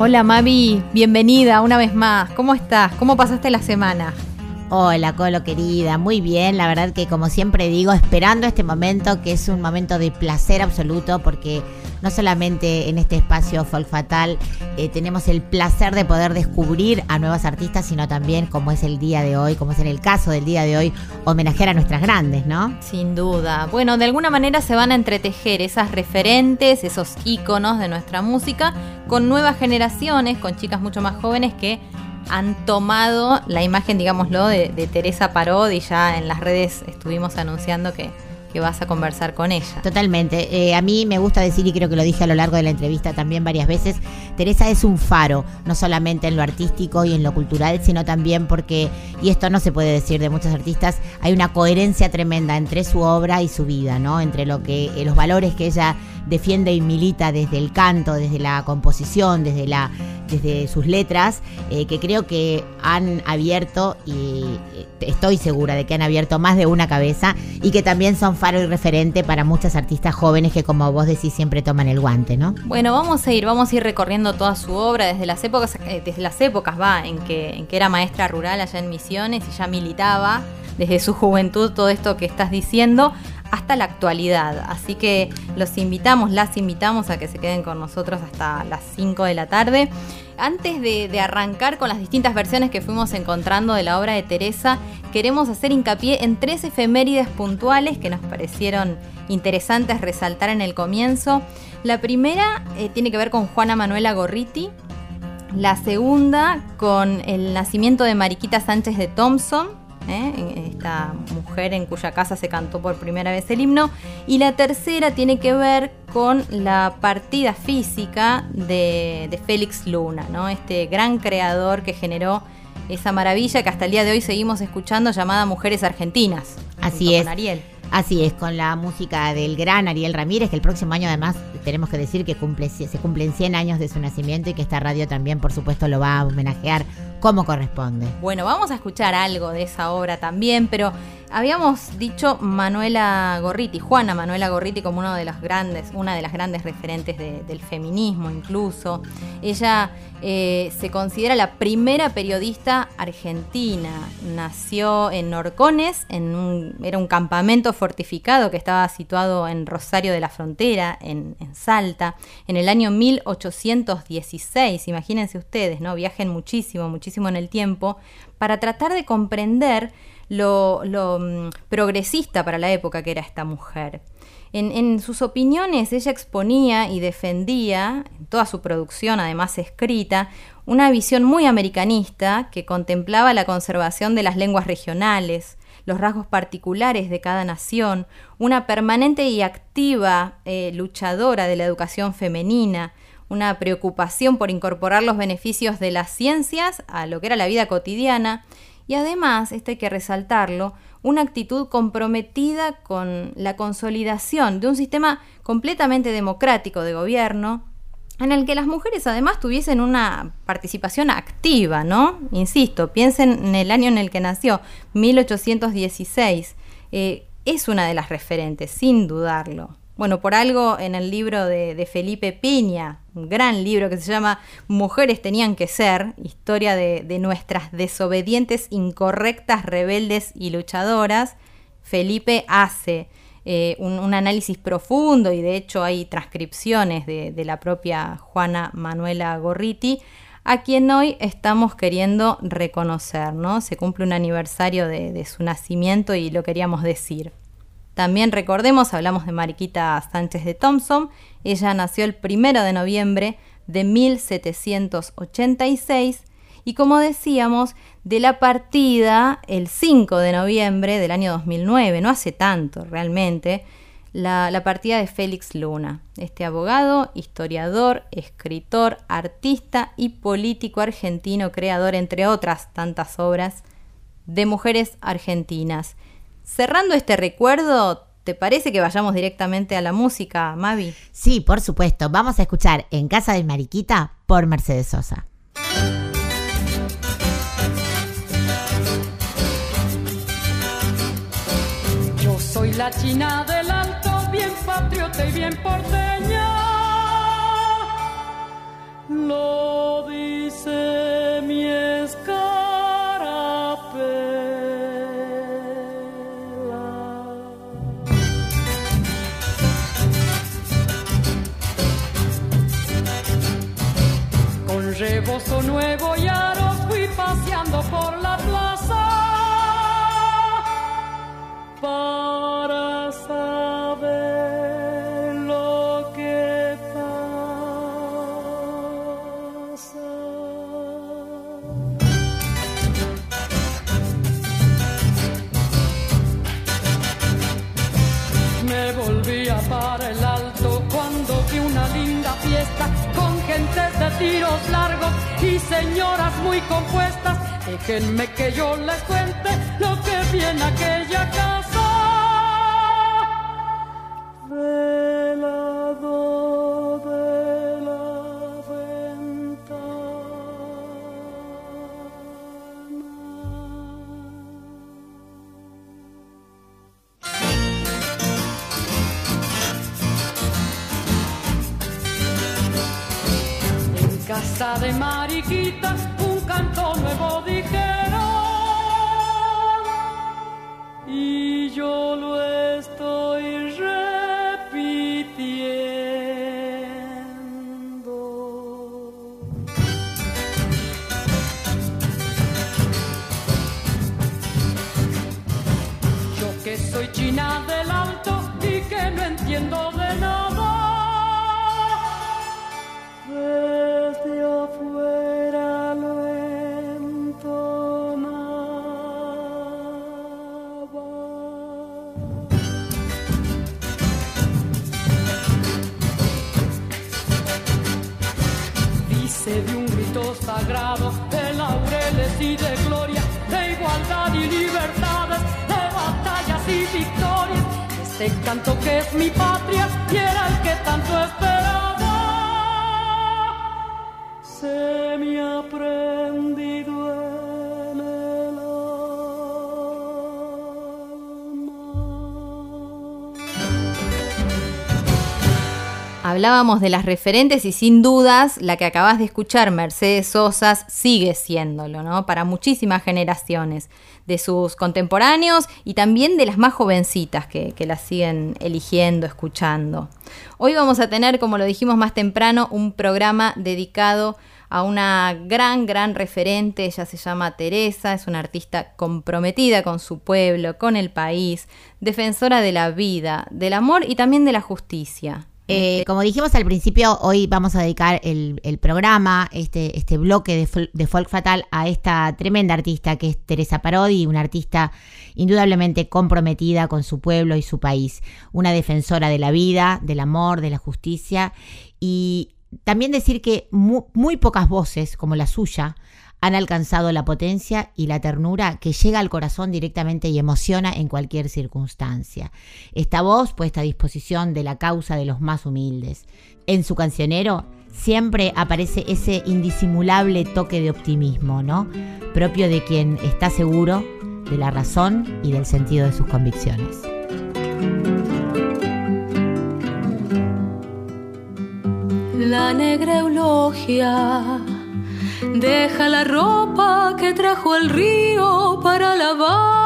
Hola Mavi, bienvenida una vez más. ¿Cómo estás? ¿Cómo pasaste la semana? Hola, Colo querida, muy bien, la verdad que como siempre digo, esperando este momento que es un momento de placer absoluto porque no solamente en este espacio Folk Fatal eh, tenemos el placer de poder descubrir a nuevas artistas, sino también como es el día de hoy, como es en el caso del día de hoy, homenajear a nuestras grandes, ¿no? Sin duda. Bueno, de alguna manera se van a entretejer esas referentes, esos íconos de nuestra música con nuevas generaciones, con chicas mucho más jóvenes que han tomado la imagen, digámoslo, de, de Teresa Parodi ya en las redes estuvimos anunciando que, que vas a conversar con ella. Totalmente. Eh, a mí me gusta decir, y creo que lo dije a lo largo de la entrevista también varias veces, Teresa es un faro, no solamente en lo artístico y en lo cultural, sino también porque, y esto no se puede decir de muchos artistas, hay una coherencia tremenda entre su obra y su vida, ¿no? Entre lo que, eh, los valores que ella defiende y milita desde el canto, desde la composición, desde la desde sus letras, eh, que creo que han abierto, y estoy segura de que han abierto más de una cabeza, y que también son faro y referente para muchas artistas jóvenes que, como vos decís, siempre toman el guante, ¿no? Bueno, vamos a ir, vamos a ir recorriendo toda su obra desde las épocas, eh, desde las épocas va, en que, en que era maestra rural allá en Misiones y ya militaba desde su juventud todo esto que estás diciendo hasta la actualidad. Así que los invitamos, las invitamos a que se queden con nosotros hasta las 5 de la tarde. Antes de, arrancar con las distintas versiones que fuimos encontrando de la obra de Teresa, queremos hacer hincapié en tres efemérides puntuales que nos parecieron interesantes resaltar en el comienzo. La primera eh, tiene que ver con Juana Manuela Gorriti, la segunda con el nacimiento de Mariquita Sánchez de Thompson, ¿eh? esta mujer en cuya casa se cantó por primera vez el himno. Y la tercera tiene que ver con la partida física de, de Félix Luna, ¿no? este gran creador que generó esa maravilla que hasta el día de hoy seguimos escuchando llamada Mujeres Argentinas. Así es. Con Ariel. Así es, con la música del gran Ariel Ramírez, que el próximo año además tenemos que decir que cumple, se cumplen 100 años de su nacimiento y que esta radio también, por supuesto, lo va a homenajear como corresponde. Bueno, vamos a escuchar algo de esa obra también, pero habíamos dicho Manuela Gorriti, Juana Manuela Gorriti como uno de los grandes, una de las grandes referentes de, del feminismo incluso. Ella eh, se considera la primera periodista argentina. Nació en Orcones, en un, era un campamento fortificado que estaba situado en Rosario de la Frontera, en, en Salta, en el año 1816. Imagínense ustedes, ¿no? Viajen muchísimo, muchísimo en el tiempo, para tratar de comprender lo, mm, progresista para la época que era esta mujer. En, en, sus opiniones ella exponía y defendía, en toda su producción además escrita, una visión muy americanista que contemplaba la conservación de las lenguas regionales, los rasgos particulares de cada nación, una permanente y activa eh, luchadora de la educación femenina, una preocupación por incorporar los beneficios de las ciencias a lo que era la vida cotidiana y además, esto hay que resaltarlo, una actitud comprometida con la consolidación de un sistema completamente democrático de gobierno, en el que las mujeres además tuviesen una participación activa, ¿no? Insisto, piensen en el año en el que nació, 1816. Eh, es una de las referentes, sin dudarlo. Bueno, por algo en el libro de, Felipe Piña, un gran libro que se llama Mujeres tenían que ser, historia de, nuestras desobedientes, incorrectas, rebeldes y luchadoras, Felipe hace eh, un, análisis profundo y de hecho hay transcripciones de, la propia Juana Manuela Gorriti, a quien hoy estamos queriendo reconocer, ¿no? Se cumple un aniversario de su nacimiento y lo queríamos decir. También recordemos, hablamos de Mariquita Sánchez de Thompson, ella nació el primero de noviembre de 1786 y como decíamos, de la partida el 5 de noviembre del año 2009, no hace tanto realmente, la, la partida de Félix Luna, este abogado, historiador, escritor, artista y político argentino, creador, entre otras tantas obras, de mujeres argentinas. Cerrando este recuerdo, ¿te parece que vayamos directamente a la música, Mavi? Sí, por supuesto. Vamos a escuchar En Casa de Mariquita por Mercedes Sosa. Yo soy la china del alto, bien patriota y bien porteña. Lo dice mi escarapela. Señoras muy compuestas. Déjenme que yo les cuente lo que vi en aquella casa. Hablábamos de las referentes y sin dudas la que acabas de escuchar, Mercedes Sosas, sigue siéndolo, ¿no? Para muchísimas generaciones de sus contemporáneos y también de las más jovencitas que, que las siguen eligiendo, escuchando. Hoy vamos a tener, como lo dijimos más temprano, un programa dedicado a una gran, gran referente. Ella se llama Teresa, es una artista comprometida con su pueblo, con el país, defensora de la vida, del amor y también de la justicia. Eh, como dijimos al principio, hoy vamos a dedicar el, programa, este, este bloque de, fol- de folk fatal, a esta tremenda artista que es Teresa Parodi, una artista indudablemente comprometida con su pueblo y su país, una defensora de la vida, del amor, de la justicia. Y también decir que mu- muy pocas voces como la suya han alcanzado la potencia y la ternura que llega al corazón directamente y emociona en cualquier circunstancia. Esta voz puesta a disposición de la causa de los más humildes. En su cancionero siempre aparece ese indisimulable toque de optimismo, ¿no? Propio de quien está seguro de la razón y del sentido de sus convicciones. La negra eulogia deja la ropa que trajo el río para lavar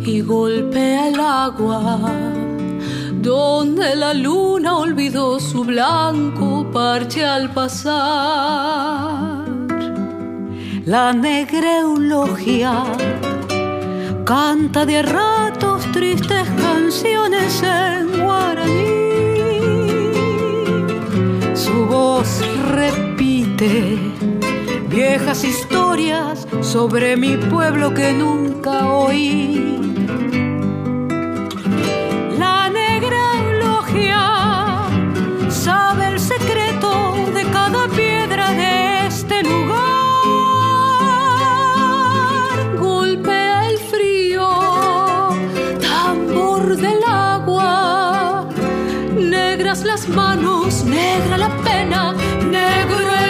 y golpea el agua donde la luna olvidó su blanco parche al pasar. La negra eulogia canta de ratos tristes canciones en guaraní. Su voz repite viejas historias sobre mi pueblo que nunca oí. Negra la pena, negro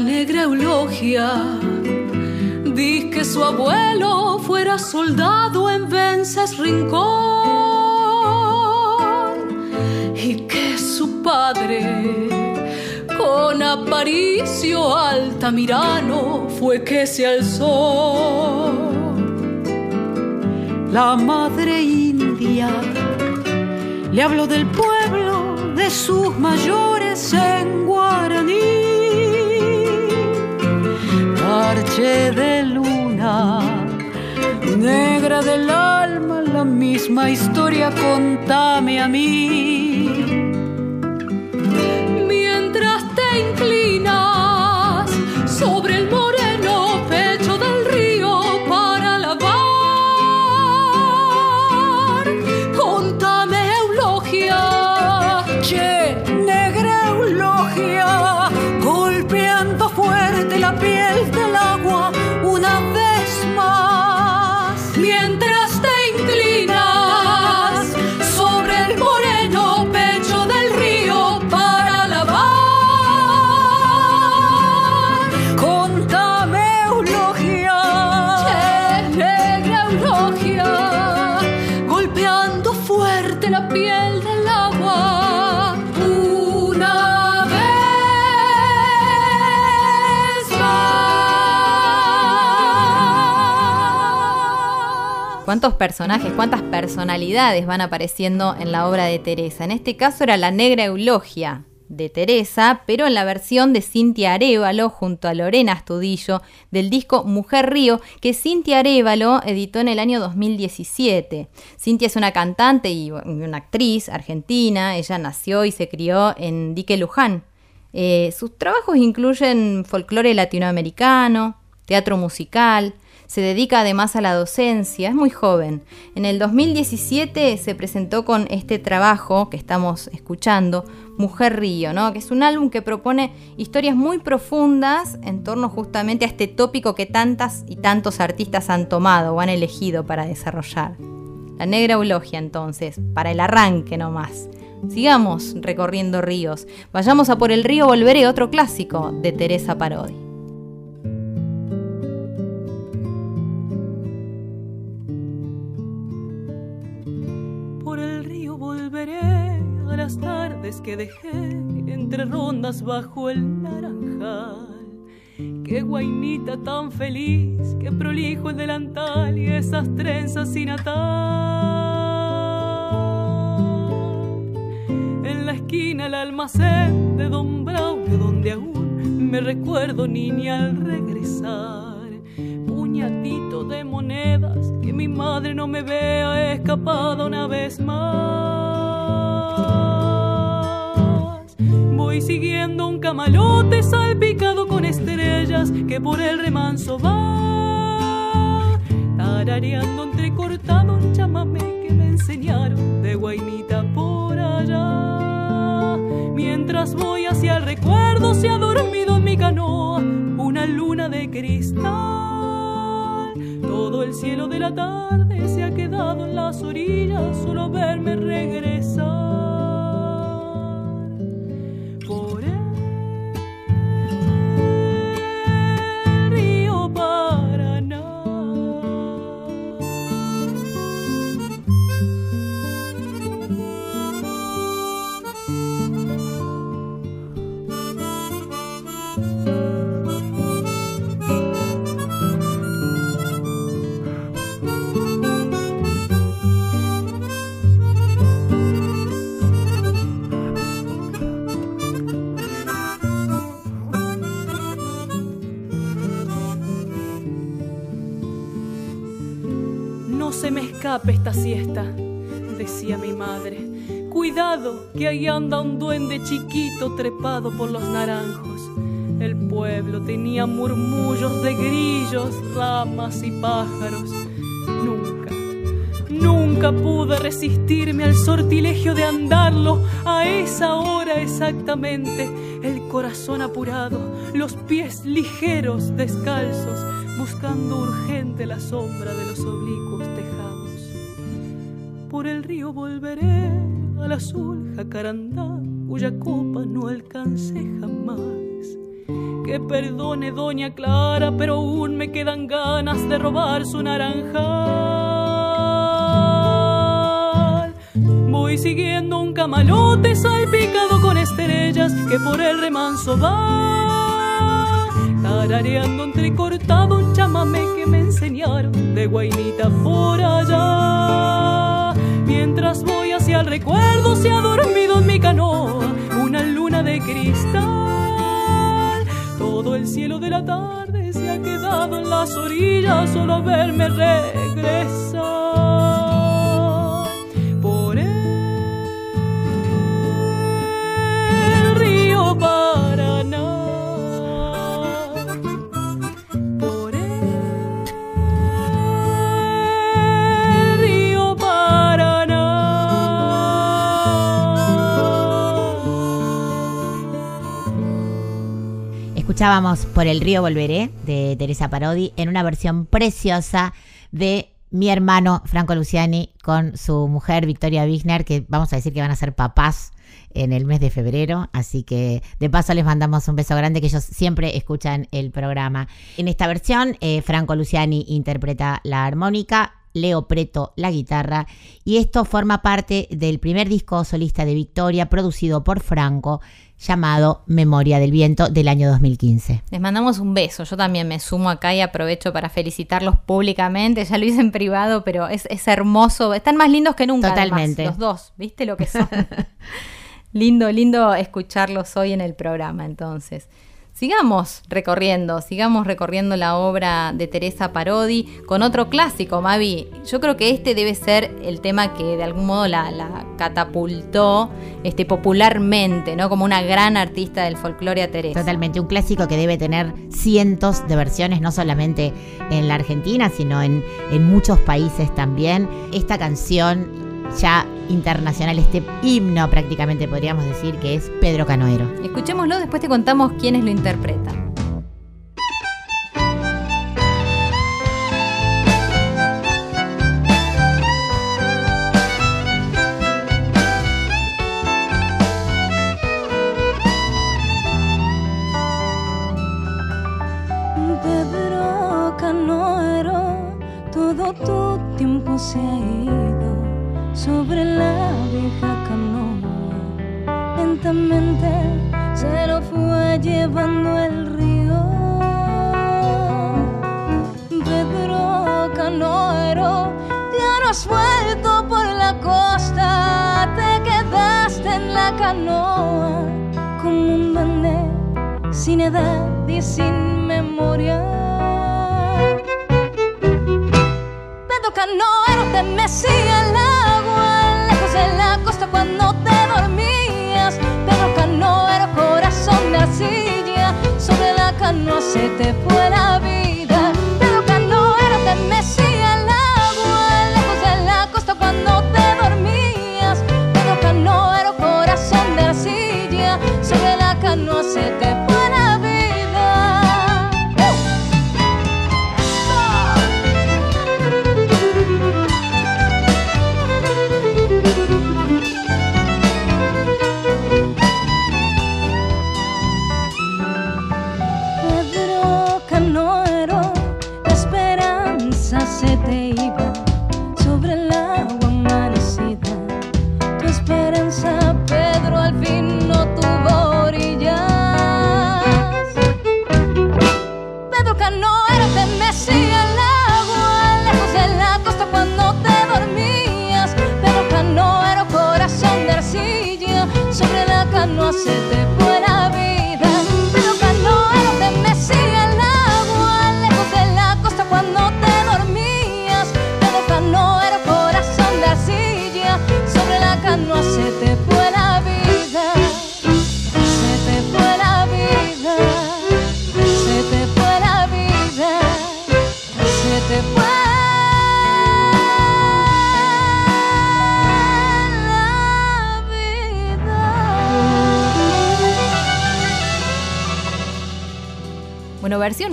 Negra eulogia di que su abuelo fuera soldado en Vences Rincón y que su padre con Aparicio Altamirano fue que se alzó. La madre india le habló del pueblo, de sus mayores en De luna, negra del alma, la misma historia, contame a mí. ¿Cuántos personajes, cuántas personalidades van apareciendo en la obra de Teresa? En este caso era la negra eulogia de Teresa, pero en la versión de Cintia Arevalo junto a Lorena Astudillo del disco Mujer Río que Cintia Arevalo editó en el año 2017. Cintia es una cantante y una actriz argentina, ella nació y se crió en Dique Luján. Eh, sus trabajos incluyen folclore latinoamericano, teatro musical, se dedica además a la docencia, es muy joven. En el 2017 se presentó con este trabajo que estamos escuchando, Mujer Río, ¿no? que es un álbum que propone historias muy profundas en torno justamente a este tópico que tantas y tantos artistas han tomado o han elegido para desarrollar. La negra eulogia entonces, para el arranque nomás. Sigamos recorriendo ríos. Vayamos a por el río Volveré, otro clásico de Teresa Parodi. Las tardes que dejé entre rondas bajo el naranjal. Qué guainita tan feliz, qué prolijo el delantal y esas trenzas sin atar. En la esquina el almacén de Don Braulio, donde aún me recuerdo niña al regresar. Puñadito de monedas, que mi madre no me vea escapada una vez más. Voy siguiendo un camalote salpicado con estrellas que por el remanso va. Tarareando entrecortado un chamamé que me enseñaron de guainita por allá. Mientras voy hacia el recuerdo se ha dormido en mi canoa una luna de cristal. Todo el cielo de la tarde se ha quedado en las orillas solo verme regresar. Escape esta siesta, decía mi madre. Cuidado, que ahí anda un duende chiquito trepado por los naranjos. El pueblo tenía murmullos de grillos, ramas y pájaros. Nunca, nunca pude resistirme al sortilegio de andarlo a esa hora exactamente. El corazón apurado, los pies ligeros, descalzos, buscando urgente la sombra de los oblicuos. Por el río volveré al azul jacarandá, cuya copa no alcancé jamás que perdone doña Clara, pero aún me quedan ganas de robar su naranjal. Voy siguiendo un camalote salpicado con estrellas que por el remanso va. Tarareando entrecortado un chamamé que me enseñaron de guainita por allá. Mientras voy hacia el recuerdo se ha dormido en mi canoa una luna de cristal todo el cielo de la tarde se ha quedado en las orillas solo verme regresar. Escuchábamos Por el río volveré de Teresa Parodi en una versión preciosa de mi hermano Franco Luciani con su mujer Victoria Wigner, que vamos a decir que van a ser papás en el mes de febrero, así que de paso les mandamos un beso grande que ellos siempre escuchan el programa. En esta versión, eh, Franco Luciani interpreta la armónica, Leo Preto la guitarra y esto forma parte del primer disco solista de Victoria producido por Franco llamado Memoria del Viento del año 2015. Les mandamos un beso. Yo también me sumo acá y aprovecho para felicitarlos públicamente. Ya lo hice en privado, pero es, es hermoso. Están más lindos que nunca. además, Totalmente. los dos, ¿viste lo que son? lindo, lindo escucharlos hoy en el programa, entonces. Sigamos recorriendo, sigamos recorriendo la obra de Teresa Parodi con otro clásico, Mavi. Yo creo que este debe ser el tema que de algún modo la, catapultó este, popularmente, ¿no? Como una gran artista del folclore a Teresa. Totalmente, un clásico que debe tener cientos de versiones, no solamente en la Argentina, sino en muchos países también. Esta canción ya internacional, este himno prácticamente podríamos decir que es Pedro Canoero. Escuchémoslo, después te contamos quiénes lo interpretan. Pedro Canoero, todo tu tiempo se ha ido sobre la vieja canoa. Lentamente se lo fue llevando el río. Pedro Canoero, ya no has vuelto por la costa, te quedaste en la canoa como un duende sin edad y sin memoria. Pedro Canoero te mecía se te fue la vida.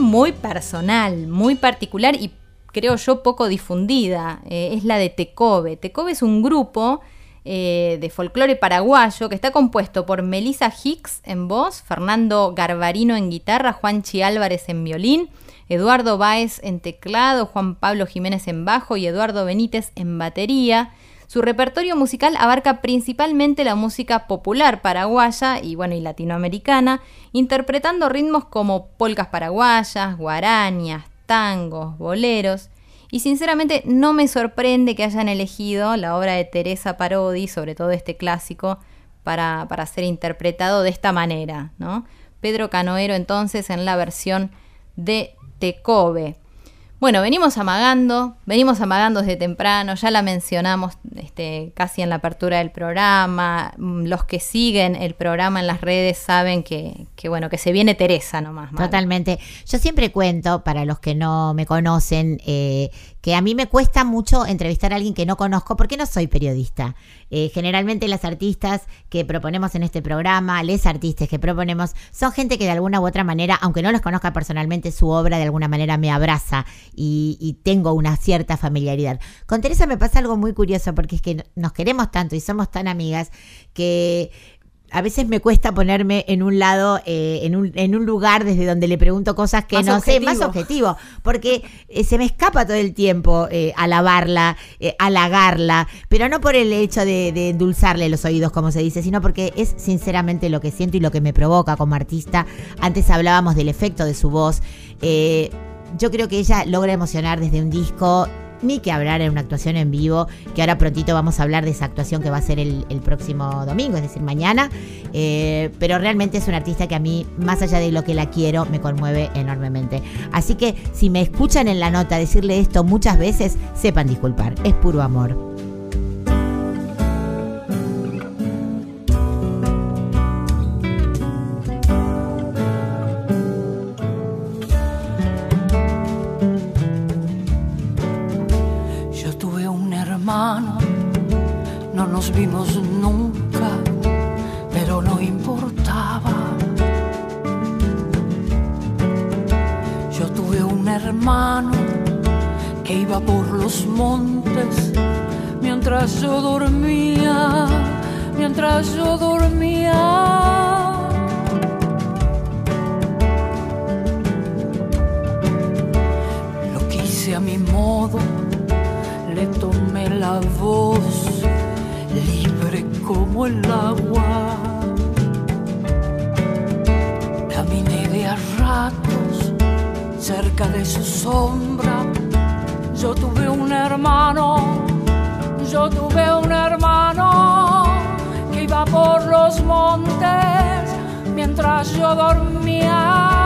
Muy personal, muy particular y creo yo poco difundida. Eh, es la de Tecobe. Tecobe es un grupo eh, de folclore paraguayo que está compuesto por Melissa Hicks en voz, Fernando Garbarino en guitarra, Juanchi Álvarez en violín, Eduardo Báez en teclado, Juan Pablo Jiménez en bajo y Eduardo Benítez en batería. Su repertorio musical abarca principalmente la música popular paraguaya y bueno y latinoamericana, interpretando ritmos como polcas paraguayas, guarañas, tangos, boleros. Y sinceramente no me sorprende que hayan elegido la obra de Teresa Parodi, sobre todo este clásico, para, para ser interpretado de esta manera. ¿no? Pedro Canoero entonces en la versión de Tecobe. Bueno, venimos amagando, venimos amagando desde temprano, ya la mencionamos este, casi en la apertura del programa. Mm, los que siguen el programa en las redes saben que, que bueno, que se viene Teresa nomás. Totalmente. Yo siempre cuento, para los que no me conocen, eh, que a mí me cuesta mucho entrevistar a alguien que no conozco porque no soy periodista. Eh, generalmente las artistas que proponemos en este programa, les artistas que proponemos, son gente que de alguna u otra manera, aunque no los conozca personalmente, su obra de alguna manera me abraza y, y tengo una cierta familiaridad. Con Teresa me pasa algo muy curioso porque es que nos queremos tanto y somos tan amigas que a veces me cuesta ponerme en un lado, eh, en, un, en, un, lugar desde donde le pregunto cosas que más no objetivo. sé, más objetivo, porque eh, se me escapa todo el tiempo eh, alabarla, halagarla, pero no por el hecho de, de, endulzarle los oídos, como se dice, sino porque es sinceramente lo que siento y lo que me provoca como artista. Antes hablábamos del efecto de su voz. yo creo que ella logra emocionar desde un disco ni que hablar en una actuación en vivo, que ahora prontito vamos a hablar de esa actuación que va a ser el, el próximo domingo, es decir, mañana. Eh, pero realmente es una artista que a mí, más allá de lo que la quiero, me conmueve enormemente. Así que si me escuchan en la nota decirle esto muchas veces, sepan disculpar, es puro amor. Vimos nunca, pero no importaba. Yo tuve un hermano que iba por los montes mientras yo dormía, mientras yo dormía. Lo quise a mi modo, le tomé la voz como el agua. Caminé de a ratos cerca de su sombra. Yo tuve un hermano, yo tuve un hermano que iba por los montes mientras yo dormía.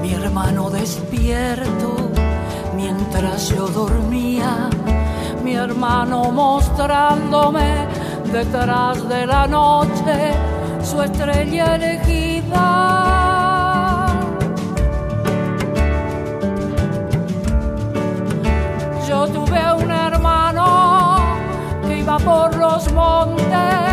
Mi hermano despierto mientras yo dormía, mi hermano mostrándome detrás de la noche su estrella elegida. Yo tuve un hermano que iba por los montes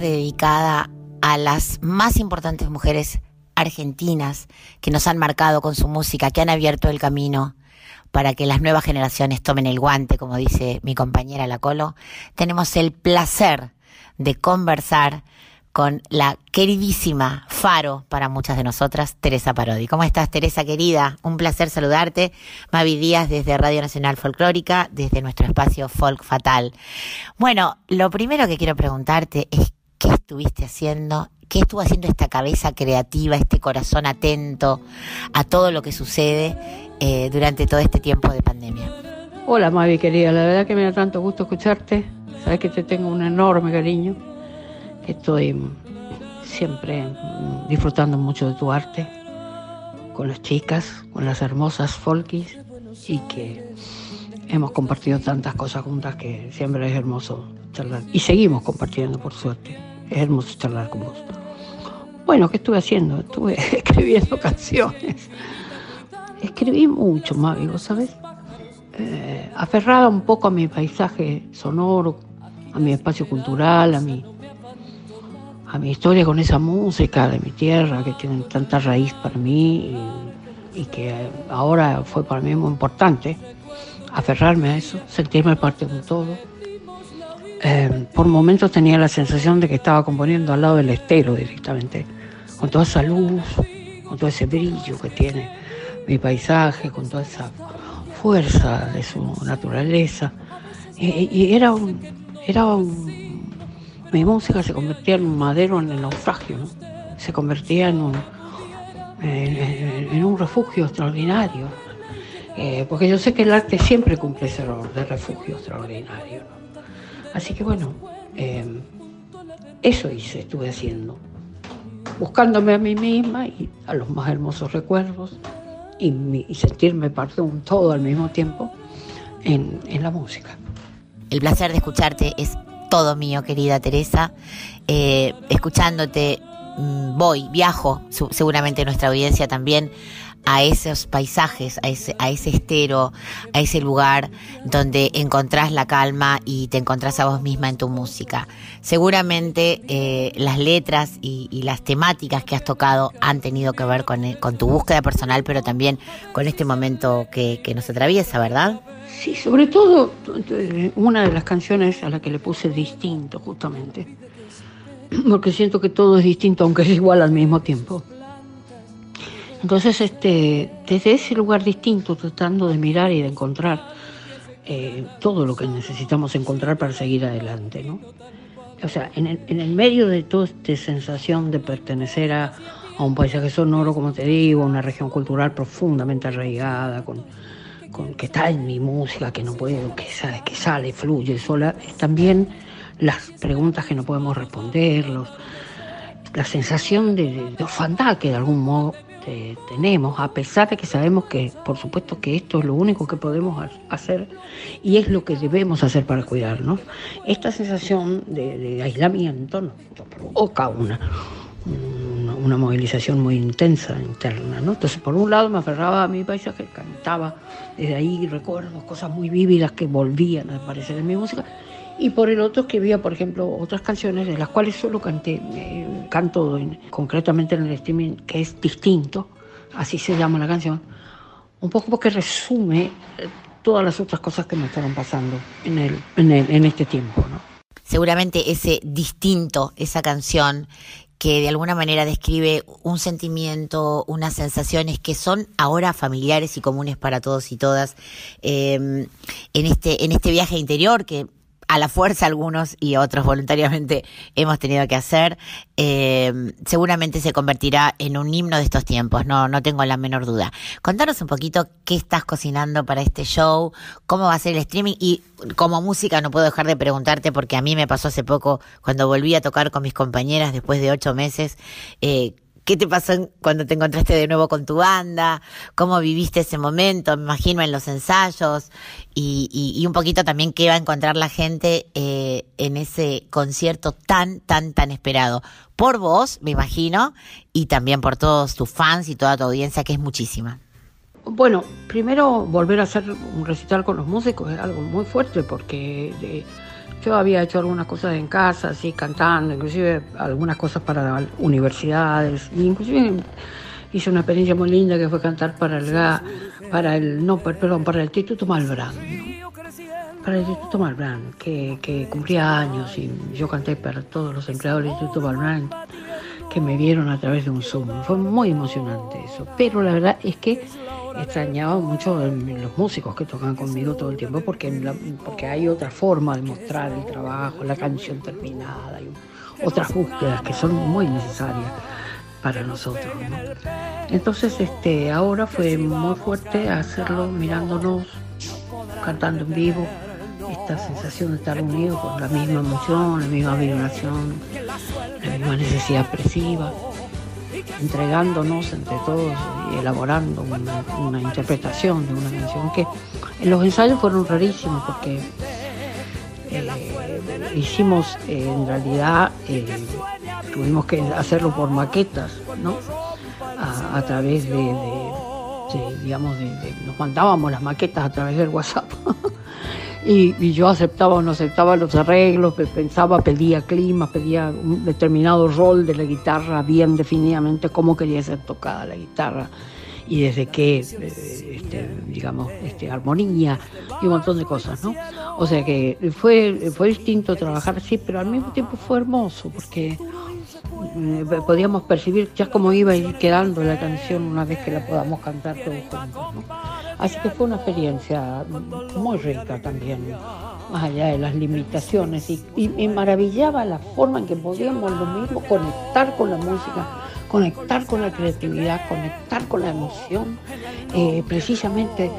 dedicada a las más importantes mujeres argentinas que nos han marcado con su música, que han abierto el camino para que las nuevas generaciones tomen el guante, como dice mi compañera La Colo, tenemos el placer de conversar con la queridísima Faro para muchas de nosotras, Teresa Parodi. ¿Cómo estás, Teresa querida? Un placer saludarte. Mavi Díaz desde Radio Nacional Folclórica, desde nuestro espacio Folk Fatal. Bueno, lo primero que quiero preguntarte es qué estuviste haciendo, qué estuvo haciendo esta cabeza creativa, este corazón atento a todo lo que sucede eh, durante todo este tiempo de pandemia. Hola Mavi querida, la verdad que me da tanto gusto escucharte. Sabes que te tengo un enorme cariño Estoy siempre disfrutando mucho de tu arte, con las chicas, con las hermosas folkis y que hemos compartido tantas cosas juntas que siempre es hermoso charlar. Y seguimos compartiendo, por suerte. Es hermoso charlar con vos. Bueno, ¿qué estuve haciendo? Estuve escribiendo canciones. Escribí mucho, Mavi, ¿sabes? Eh, aferrada un poco a mi paisaje sonoro, a mi espacio cultural, a mi a mi historia con esa música de mi tierra que tiene tanta raíz para mí y, que ahora fue para mí muy importante aferrarme a eso, sentirme parte de todo. Eh, por momentos tenía la sensación de que estaba componiendo al lado del estero directamente, con toda esa luz, con todo ese brillo que tiene mi paisaje, con toda esa fuerza de su naturaleza. Y, y era un, era un mi música se convertía en un madero en el naufragio, se convertía en un, en, un refugio extraordinario. Eh, porque yo sé que el arte siempre cumple ese rol de refugio extraordinario. Así que bueno, em, eso hice, estuve haciendo, buscándome a mí misma y a los más hermosos recuerdos y, sentirme parte de un todo al mismo tiempo en, en la música. El placer de escucharte es todo mío, querida Teresa. Eh, escuchándote, mm, voy, viajo, seguramente nuestra audiencia también, a esos paisajes, a ese, a ese estero, a ese lugar donde encontrás la calma y te encontrás a vos misma en tu música. Seguramente eh, las letras y, las temáticas que has tocado han tenido que ver con, eh, con tu búsqueda personal, pero también con este momento que, que nos atraviesa, ¿verdad? Sí, sobre todo una de las canciones a la que le puse distinto, justamente, porque siento que todo es distinto, aunque es igual al mismo tiempo. Entonces, este, desde ese lugar distinto, tratando de mirar y de encontrar eh, todo lo que necesitamos encontrar para seguir adelante, ¿no? O sea, en el, medio de toda esta sensación de pertenecer a, a un paisaje sonoro, como te digo, una región cultural profundamente arraigada, con, que está en mi música, que no puedo, que sale, que sale, fluye sola, también las preguntas que no podemos responder, la sensación de, orfandad que de algún modo eh, tenemos, a pesar de que sabemos que, por supuesto, que esto es lo único que podemos hacer y es lo que debemos hacer para cuidarnos. Esta sensación de, aislamiento nos provoca una una movilización muy intensa interna. ¿no? Entonces, por un lado me aferraba a mi paisaje, cantaba desde ahí recuerdos, cosas muy vívidas que volvían a aparecer en mi música, y por el otro escribía, por ejemplo, otras canciones de las cuales solo canté, eh, canto concretamente en el streaming, que es distinto, así se llama la canción, un poco porque resume eh, todas las otras cosas que me estaban pasando en, el, en, en este tiempo. ¿no? Seguramente ese distinto, esa canción, que de alguna manera describe un sentimiento, unas sensaciones que son ahora familiares y comunes para todos y todas eh, en este en este viaje interior que a la fuerza algunos y otros voluntariamente hemos tenido que hacer, eh, seguramente se convertirá en un himno de estos tiempos, no, no tengo la menor duda. Contanos un poquito qué estás cocinando para este show, cómo va a ser el streaming y como música no puedo dejar de preguntarte porque a mí me pasó hace poco cuando volví a tocar con mis compañeras después de ocho meses, eh, ¿Qué te pasó cuando te encontraste de nuevo con tu banda? ¿Cómo viviste ese momento? Me imagino en los ensayos y, un poquito también qué va a encontrar la gente eh, en ese concierto tan, tan, tan esperado. Por vos, me imagino, y también por todos tus fans y toda tu audiencia, que es muchísima. Bueno, primero volver a hacer un recital con los músicos es algo muy fuerte porque... Eh, yo había hecho algunas cosas en casa, así cantando, inclusive algunas cosas para universidades, inclusive hice una experiencia muy linda que fue cantar para el para el no perdón para el Instituto Malbrán para el Instituto Malbrán que, que, cumplía años y yo canté para todos los empleados del Instituto Malbrán que me vieron a través de un Zoom. Fue muy emocionante eso. Pero la verdad es que extrañaba mucho los músicos que tocan conmigo todo el tiempo porque, porque hay otra forma de mostrar el trabajo, la canción terminada, y otras búsquedas que son muy necesarias para nosotros. Entonces este, ahora fue muy fuerte hacerlo mirándonos, cantando en vivo, esta sensación de estar unidos con la misma emoción, la misma vibración, la misma necesidad expresiva entregándonos entre todos y elaborando una, interpretación de una canción que en los ensayos fueron rarísimos porque eh, hicimos eh, en realidad eh, tuvimos que hacerlo por maquetas no a, través de, digamos de, nos mandábamos las maquetas a través del WhatsApp y, yo aceptaba o no aceptaba los arreglos, pensaba, pedía clima, pedía un determinado rol de la guitarra bien definidamente cómo quería ser tocada la guitarra y desde qué, eh, este, digamos, este, armonía y un montón de cosas, ¿no? O sea que fue, fue distinto trabajar así, pero al mismo tiempo fue hermoso porque eh, podíamos percibir ya cómo iba a ir quedando la canción una vez que la podamos cantar todos juntos. Así que fue una experiencia muy rica también, más allá de las limitaciones. Y, me maravillaba la forma en que podíamos lo mismo conectar con la música, conectar con la creatividad, conectar con la emoción, eh, precisamente,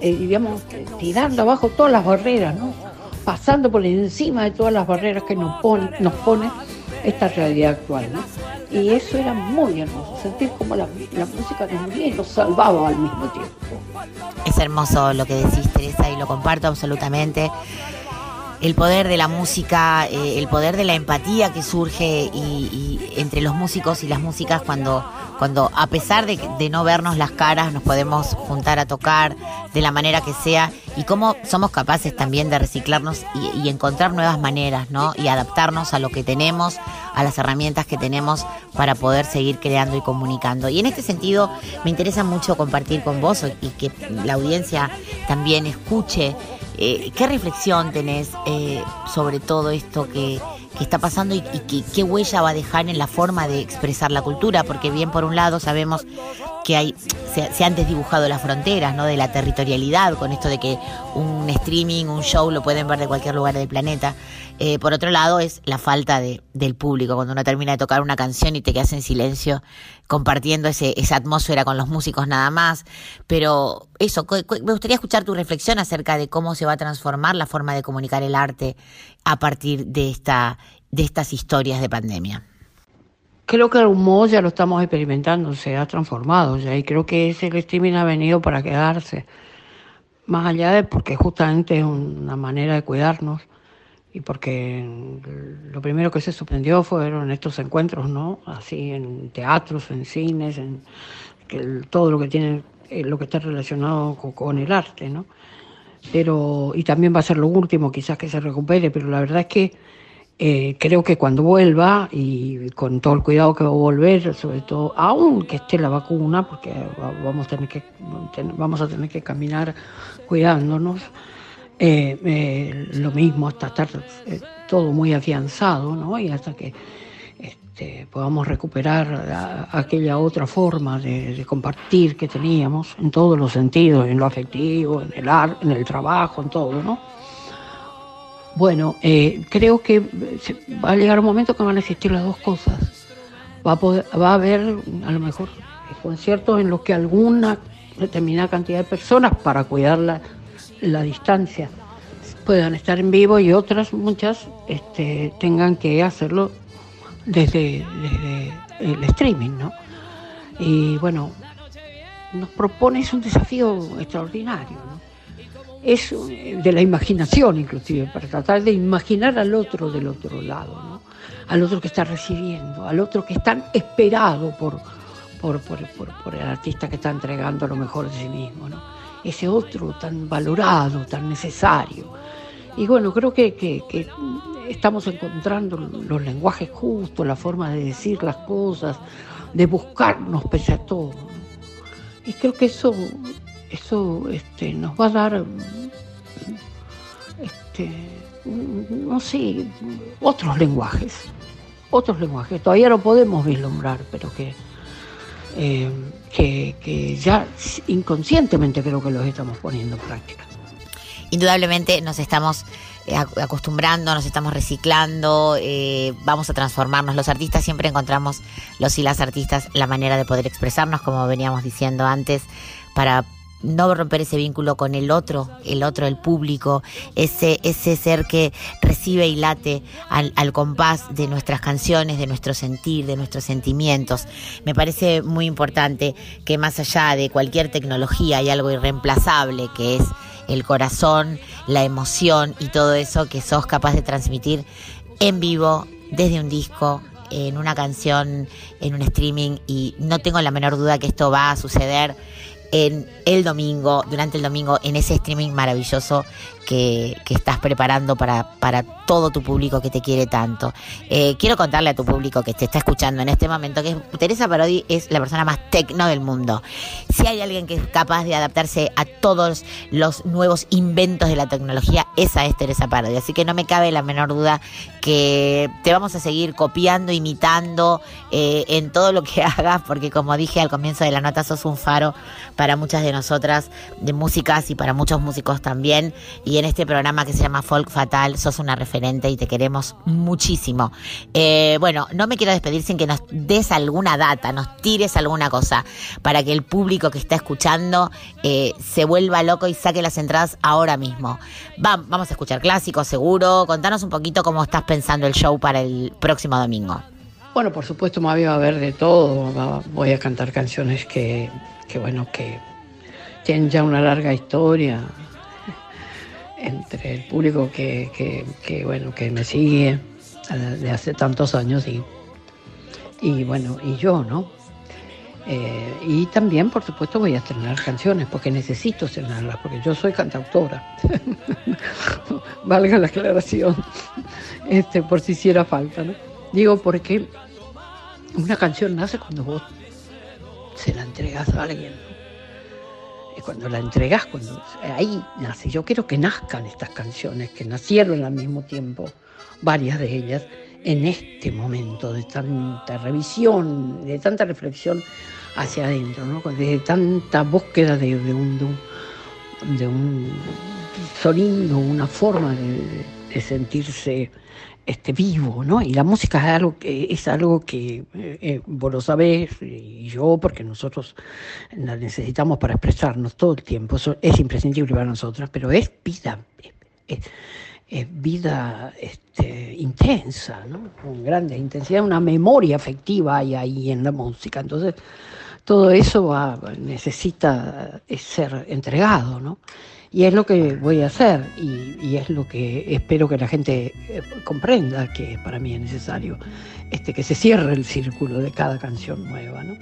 eh, digamos, tirando abajo todas las barreras, ¿no? pasando por encima de todas las barreras que nos pone, nos pone esta realidad actual. ¿no? Y eso era muy hermoso, sentir como la, música nos unía y nos salvaba al mismo tiempo. Es hermoso lo que decís, Teresa, y lo comparto absolutamente. El poder de la música, eh, el poder de la empatía que surge y, entre los músicos y las músicas cuando cuando a pesar de, no vernos las caras nos podemos juntar a tocar de la manera que sea y cómo somos capaces también de reciclarnos y, encontrar nuevas maneras, ¿no? Y adaptarnos a lo que tenemos, a las herramientas que tenemos para poder seguir creando y comunicando. Y en este sentido me interesa mucho compartir con vos y que la audiencia también escuche eh, qué reflexión tenés eh, sobre todo esto que qué está pasando y, qué huella va a dejar en la forma de expresar la cultura, porque bien por un lado sabemos que hay se, han desdibujado las fronteras ¿no? de la territorialidad con esto de que un streaming, un show lo pueden ver de cualquier lugar del planeta. Eh, por otro lado es la falta de, del público, cuando uno termina de tocar una canción y te quedas en silencio compartiendo ese, esa atmósfera con los músicos nada más. Pero eso, me gustaría escuchar tu reflexión acerca de cómo se va a transformar la forma de comunicar el arte a partir de, esta, de estas historias de pandemia creo que algún modo ya lo estamos experimentando, se ha transformado ya y creo que ese streaming ha venido para quedarse, más allá de porque justamente es una manera de cuidarnos y porque lo primero que se suspendió fueron estos encuentros, ¿no? Así en teatros, en cines, en todo lo que tiene, eh, lo que está relacionado con, con el arte, ¿no? Pero, y también va a ser lo último, quizás que se recupere, pero la verdad es que eh, creo que cuando vuelva y con todo el cuidado que va a volver, sobre todo, aunque esté la vacuna, porque vamos a tener que, vamos a tener que caminar cuidándonos, eh, eh, lo mismo hasta estar todo muy afianzado, ¿no? Y hasta que este, podamos recuperar aquella otra forma de, compartir que teníamos en todos los sentidos, en lo afectivo, en el arte, en el trabajo, en todo, ¿no? Bueno, eh, creo que va a llegar un momento que van a existir las dos cosas. Va a, poder, va a haber, a lo mejor, conciertos en los que alguna determinada cantidad de personas, para cuidar la, distancia, puedan estar en vivo y otras, muchas, este, tengan que hacerlo desde, desde el streaming, ¿no? Y bueno, nos propone, un desafío extraordinario, ¿no? es de la imaginación inclusive, para tratar de imaginar al otro del otro lado, ¿no? al otro que está recibiendo, al otro que está esperado por, por, por, el artista que está entregando lo mejor de sí mismo, ¿no? Ese otro tan valorado, tan necesario. Y bueno, creo que, que, estamos encontrando los lenguajes justos, la forma de decir las cosas, de buscarnos pese a todo. Y creo que eso, eso este, nos va a dar, este, no sé, otros lenguajes, otros lenguajes. Todavía no podemos vislumbrar, pero que, eh, que, ya inconscientemente creo que los estamos poniendo en práctica. Indudablemente nos estamos eh, acostumbrando, nos estamos reciclando, eh, vamos a transformarnos. Los artistas siempre encontramos, los y las artistas, la manera de poder expresarnos, como veníamos diciendo antes, para no romper ese vínculo con el otro, el otro, el público, ese, ese ser que recibe y late al, al, compás de nuestras canciones, de nuestro sentir, de nuestros sentimientos. Me parece muy importante que más allá de cualquier tecnología hay algo irreemplazable que es el corazón, la emoción y todo eso que sos capaz de transmitir en vivo, desde un disco, en una canción, en un streaming y no tengo la menor duda que esto va a suceder en el domingo, durante el domingo, en ese streaming maravilloso que, estás preparando para, para, todo tu público que te quiere tanto. Eh, quiero contarle a tu público que te está escuchando en este momento que Teresa Parodi es la persona más tecno del mundo. Si hay alguien que es capaz de adaptarse a todos los nuevos inventos de la tecnología, esa es Teresa Parodi. Así que no me cabe la menor duda que te vamos a seguir copiando, imitando eh, en todo lo que hagas, porque como dije al comienzo de la nota, sos un faro para muchas de nosotras de músicas y para muchos músicos también y en este programa que se llama Folk Fatal sos una referente y te queremos muchísimo. Eh, bueno, no me quiero despedir sin que nos des alguna data, nos tires alguna cosa para que el público que está escuchando eh, se vuelva loco y saque las entradas ahora mismo. vamos a escuchar clásicos, seguro. Contanos un poquito cómo estás pensando el show para el próximo domingo. Bueno, por supuesto, me va a haber de todo. Voy a cantar canciones que, que bueno, que tienen ya una larga historia entre el público que, bueno, que me sigue de hace tantos años y, y bueno, y yo, ¿no? Eh, y también, por supuesto, voy a estrenar canciones, porque necesito estrenarlas, porque yo soy cantautora. Valga la aclaración, este, por si hiciera falta, ¿no? Digo, porque una canción nace cuando vos se la entregas a alguien cuando la entregas, cuando ahí nace. Yo quiero que nazcan estas canciones, que nacieron al mismo tiempo, varias de ellas, en este momento de tanta revisión, de tanta reflexión hacia adentro, ¿no? de tanta búsqueda de, un, de, un, sonido, una forma de sentirse este, vivo, ¿no? Y la música es algo que, es algo que eh, eh, vos lo sabés, y yo, porque nosotros la necesitamos para expresarnos todo el tiempo, es imprescindible para nosotras, pero es vida, es, vida este, intensa, ¿no? Con grande intensidad, una memoria afectiva hay ahí en la música, entonces todo eso va, necesita ser entregado, ¿no? Y es lo que voy a hacer y, es lo que espero que la gente eh, comprenda que para mí es necesario, este, que se cierre el círculo de cada canción nueva. ¿no?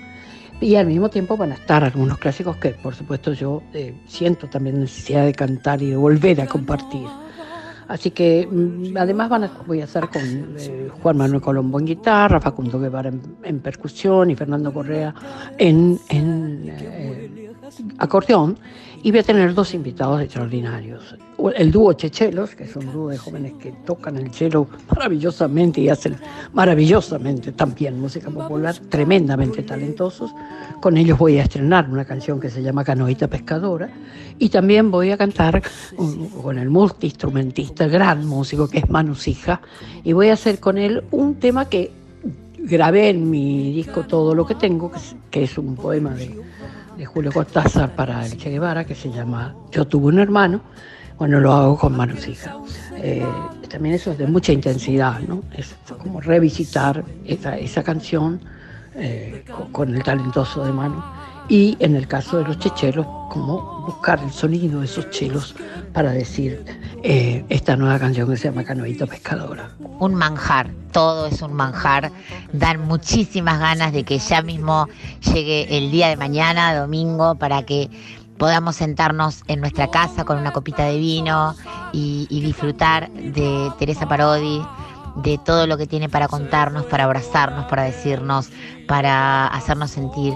Y al mismo tiempo van a estar algunos clásicos que por supuesto yo eh, siento también necesidad de cantar y de volver a compartir. Así que mm, además van a, voy a hacer con eh, Juan Manuel Colombo en guitarra, Facundo Guevara en, percusión y Fernando Correa en, acordeón y voy a tener dos invitados extraordinarios. El dúo Chechelos, que es un dúo de jóvenes que tocan el chelo maravillosamente y hacen maravillosamente también música popular, tremendamente talentosos. Con ellos voy a estrenar una canción que se llama Canoita Pescadora y también voy a cantar con el multiinstrumentista, gran músico que es Manu Sija, y voy a hacer con él un tema que grabé en mi disco Todo lo que tengo, que es un poema de de Julio Cortázar para el Che Guevara, que se llama Yo tuve un hermano, bueno, lo hago con manos hijas. Eh, también eso es de mucha intensidad, ¿no? Es como revisitar esa, esa canción eh, con, el talentoso de mano. Y en el caso de los chechelos, como buscar el sonido de esos chelos para decir eh, esta nueva canción que se llama Canoita Pescadora. Un manjar, todo es un manjar. Dan muchísimas ganas de que ya mismo llegue el día de mañana, domingo, para que podamos sentarnos en nuestra casa con una copita de vino y, disfrutar de Teresa Parodi, de todo lo que tiene para contarnos, para abrazarnos, para decirnos, para hacernos sentir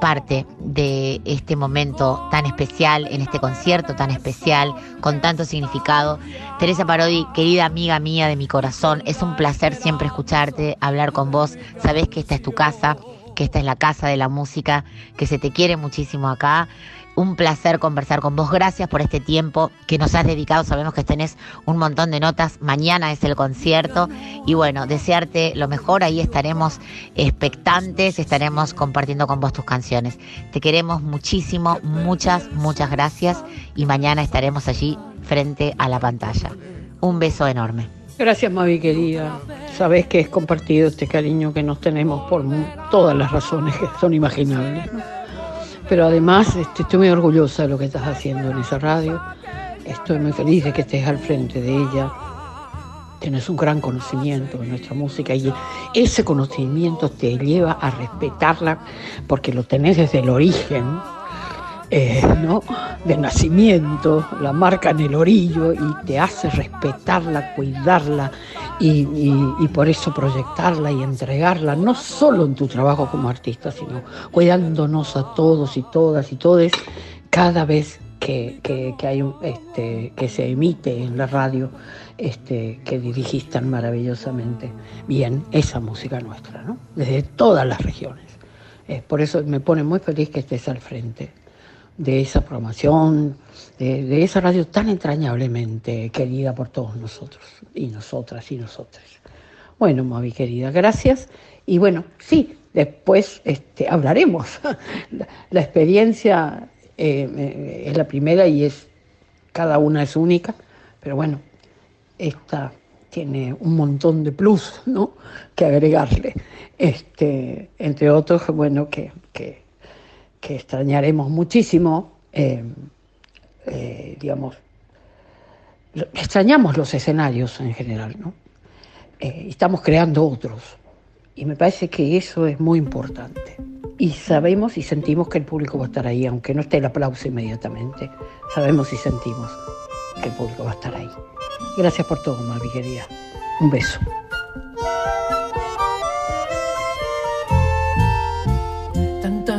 parte de este momento tan especial, en este concierto tan especial, con tanto significado. Teresa Parodi, querida amiga mía de mi corazón, es un placer siempre escucharte, hablar con vos. Sabés que esta es tu casa, que esta es la casa de la música, que se te quiere muchísimo acá un placer conversar con vos. Gracias por este tiempo que nos has dedicado. Sabemos que tenés un montón de notas. Mañana es el concierto. Y bueno, desearte lo mejor. Ahí estaremos expectantes, estaremos compartiendo con vos tus canciones. Te queremos muchísimo. Muchas, muchas gracias. Y mañana estaremos allí frente a la pantalla. Un beso enorme. Gracias, Mavi querida. Sabés que es compartido este cariño que nos tenemos por todas las razones que son imaginables pero además este, estoy muy orgullosa de lo que estás haciendo en esa radio. Estoy muy feliz de que estés al frente de ella. Tienes un gran conocimiento de nuestra música y ese conocimiento te lleva a respetarla porque lo tenés desde el origen eh, ¿no? de nacimiento, la marca en el orillo y te hace respetarla, cuidarla y, por eso proyectarla y entregarla, no solo en tu trabajo como artista, sino cuidándonos a todos y todas y todes cada vez que, hay un, este, que se emite en la radio este, que dirigís tan maravillosamente bien esa música nuestra, ¿no? desde todas las regiones. Eh, por eso me pone muy feliz que estés al frente de esa programación, de, esa radio tan entrañablemente querida por todos nosotros y nosotras y nosotras. Bueno, Mavi querida, gracias. Y bueno, sí, después este, hablaremos. la, experiencia eh, es la primera y es cada una es única, pero bueno, esta tiene un montón de plus ¿no? que agregarle. Este, entre otros, bueno, que, que que extrañaremos muchísimo, eh, eh, digamos, extrañamos los escenarios en general, ¿no? Eh, estamos creando otros. Y me parece que eso es muy importante. Y sabemos y sentimos que el público va a estar ahí, aunque no esté el aplauso inmediatamente. Sabemos y sentimos que el público va a estar ahí. Gracias por todo, Mavi querida. Un beso.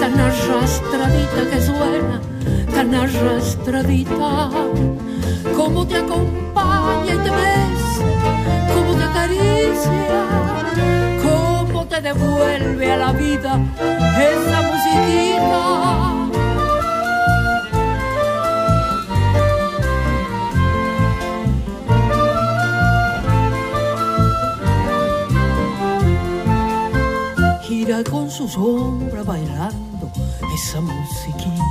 tan arrastradita que suena, tan arrastradita, como te acompaña y te besa, como te acaricia, como te devuelve a la vida esa musiquita. Con su sombra bailando esa musiquita.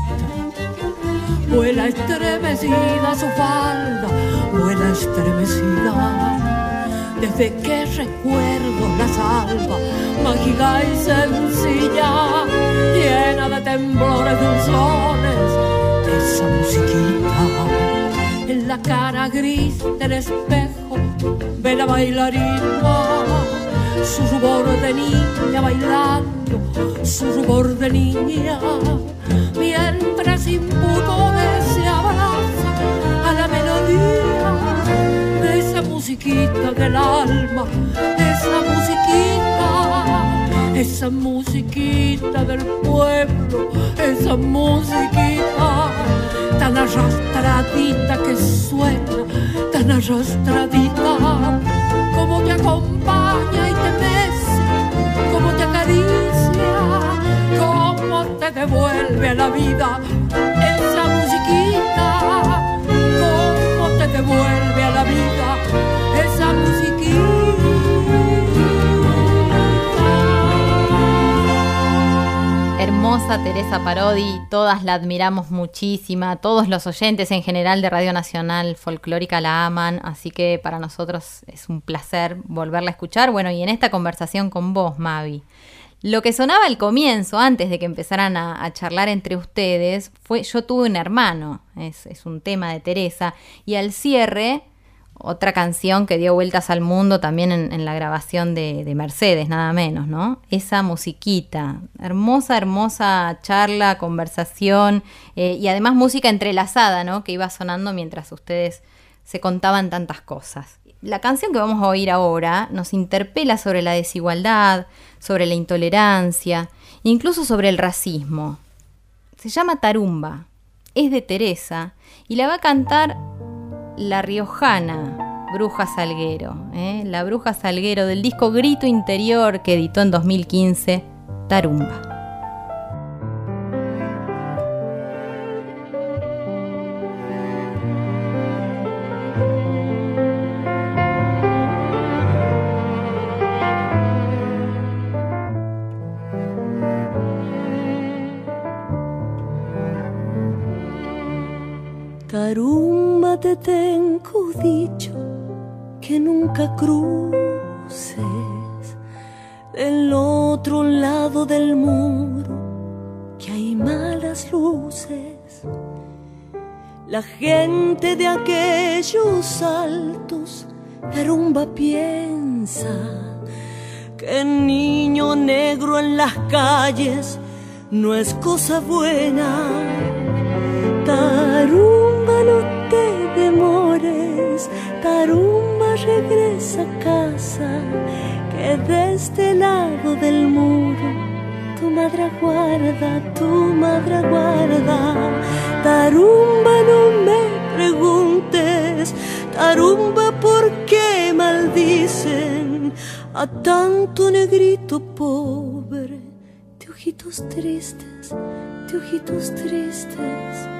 Vuela estremecida su falda, vuela estremecida. Desde que recuerdo la salva, mágica y sencilla, llena de temblores dulzones, esa musiquita. En la cara gris del espejo, ve la bailarina su rubor de niña bailando, su rubor de niña, mientras pudores se abraza a la melodía de esa musiquita del alma, esa musiquita, esa musiquita del pueblo, esa musiquita tan arrastradita que suena, tan arrastradita como te acompaña y te mece, como te acaricia, como te devuelve a la vida esa musiquita, como te devuelve a la vida esa musiquita. Hermosa Teresa Parodi, todas la admiramos muchísima, todos los oyentes en general de Radio Nacional Folclórica la aman, así que para nosotros es un placer volverla a escuchar. Bueno, y en esta conversación con vos, Mavi. Lo que sonaba al comienzo, antes de que empezaran a, charlar entre ustedes, fue Yo tuve un hermano, es un tema de Teresa, y al cierre otra canción que dio vueltas al mundo también en, la grabación de, Mercedes, nada menos, ¿no? Esa musiquita, hermosa, hermosa charla, conversación eh, y además música entrelazada, ¿no? Que iba sonando mientras ustedes se contaban tantas cosas. La canción que vamos a oír ahora nos interpela sobre la desigualdad, sobre la intolerancia, incluso sobre el racismo. Se llama Tarumba, es de Teresa y la va a cantar la Riojana, Bruja Salguero, ¿eh? la Bruja Salguero del disco Grito Interior que editó en 2015, Tarumba. Cruces del otro lado del muro, que hay malas luces. La gente de aquellos altos rumba piensa que el niño negro en las calles no es cosa buena. Tarumba no te demores, Tarumba regresa a casa, que de este lado del muro tu madre guarda, tu madre guarda. Tarumba no me preguntes, Tarumba por qué maldicen a tanto negrito pobre, de ojitos tristes, de ojitos tristes.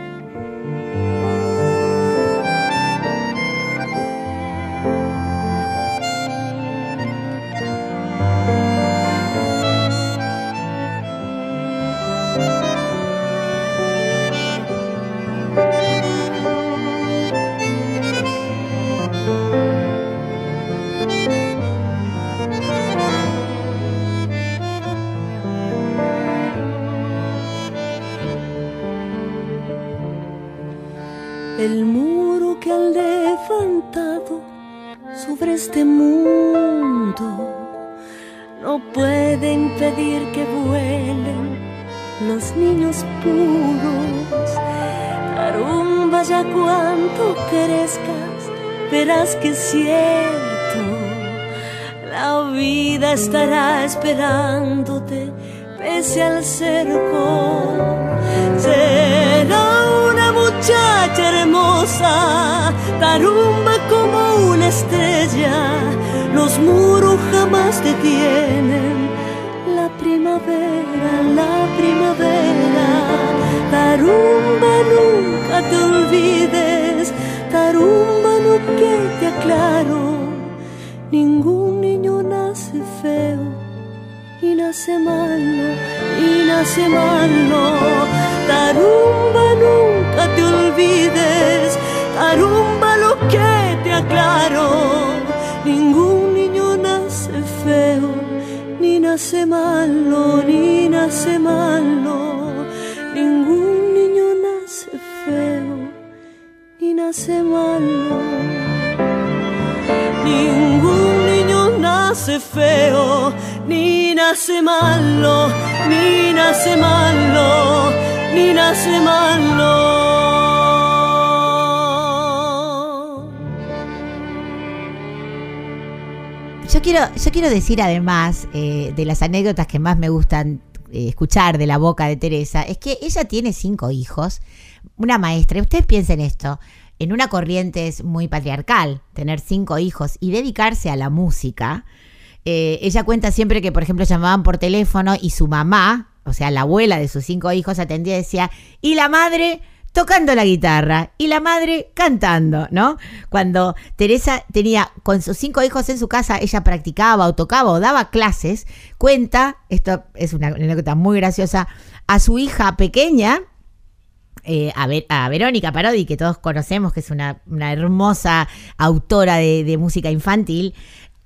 Carumba, ya cuanto crezcas, verás que es cierto. La vida estará esperándote pese al cerco. Será muchacha hermosa, tarumba como una estrella, los muros jamás detienen. La primavera, la primavera, tarumba nunca te olvides, tarumba no que te aclaro, ningún niño nace feo, y nace malo, y nace malo, tarumba nunca te olvides, arumba lo que te aclaro. Ningún niño nace feo, ni nace malo, ni nace malo. Malo. Ningún niño nace feo, ni nace malo, ni nace malo, ni nace malo. Yo quiero, yo quiero decir además eh, de las anécdotas que más me gustan eh, escuchar de la boca de Teresa, es que ella tiene cinco hijos, una maestra, y ustedes piensen esto, en una corriente es muy patriarcal tener cinco hijos y dedicarse a la música. Eh, ella cuenta siempre que, por ejemplo, llamaban por teléfono y su mamá, o sea, la abuela de sus cinco hijos, atendía y decía, ¿y la madre? tocando la guitarra y la madre cantando, ¿no? Cuando Teresa tenía con sus cinco hijos en su casa, ella practicaba o tocaba o daba clases, cuenta, esto es una anécdota muy graciosa, a su hija pequeña, eh, a, Ver- a Verónica Parodi, que todos conocemos, que es una, una hermosa autora de, de música infantil,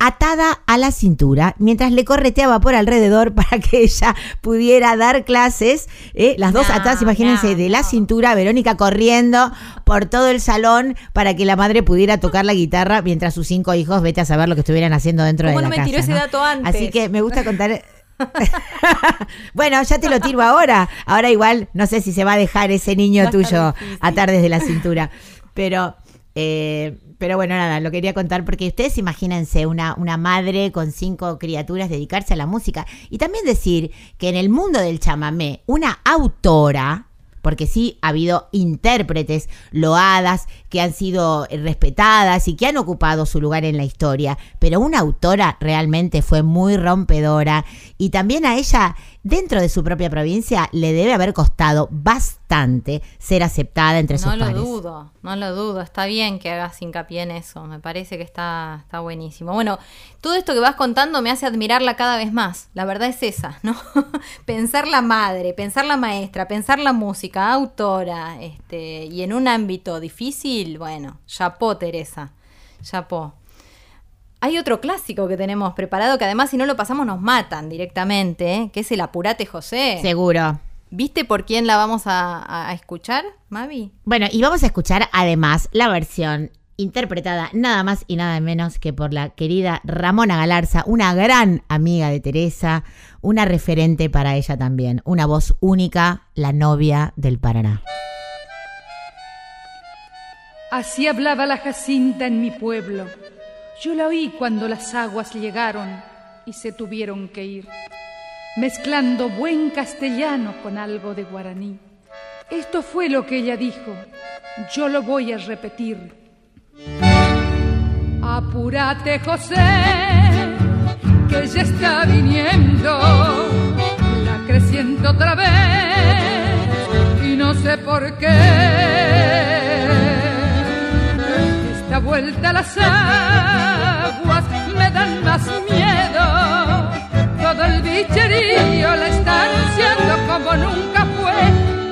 atada a la cintura mientras le correteaba por alrededor para que ella pudiera dar clases. ¿eh? Las dos No, atadas, imagínense, no, de la no. cintura, Verónica corriendo por todo el salón para que la madre pudiera tocar la guitarra mientras sus cinco hijos, vete a saber lo que estuvieran haciendo dentro de ¿Cómo la me casa. tiró ese dato antes? Así que me gusta contar. bueno, ya te lo tiro ahora. Ahora igual no sé si se va a dejar ese niño tuyo atar desde la cintura. Pero, eh, pero bueno, nada, lo quería contar porque ustedes imagínense una, una madre con cinco criaturas dedicarse a la música. Y también decir que en el mundo del chamamé, una autora, porque sí ha habido intérpretes loadas que han sido respetadas y que han ocupado su lugar en la historia, pero una autora realmente fue muy rompedora y también a ella dentro de su propia provincia le debe haber costado bastante ser aceptada entre sus No lo pares. dudo, no lo dudo. Está bien que hagas hincapié en eso. Me parece que está, está buenísimo. Bueno, todo esto que vas contando me hace admirarla cada vez más. La verdad es esa, ¿no? pensar la madre, pensar la maestra, pensar la música, autora, este, y en un ámbito difícil, bueno, chapó Teresa, chapó. Hay otro clásico que tenemos preparado que además si no lo pasamos nos matan directamente, ¿eh? que es el Apurate José. Seguro. ¿Viste por quién la vamos a, a- a escuchar, Mavi? Bueno, y vamos a escuchar además la versión interpretada nada más y nada menos que por la querida Ramona Galarza, una gran amiga de Teresa, una referente para ella también, una voz única, la novia del Paraná. Así hablaba la Jacinta en mi pueblo. Yo la oí cuando las aguas llegaron y se tuvieron que ir, mezclando buen castellano con algo de guaraní. Esto fue lo que ella dijo. Yo lo voy a repetir. Apúrate, José, que ya está viniendo la creciente otra vez y no sé por qué. Vuelta a las aguas me dan más miedo. Todo el bicherío la está anunciando como nunca fue.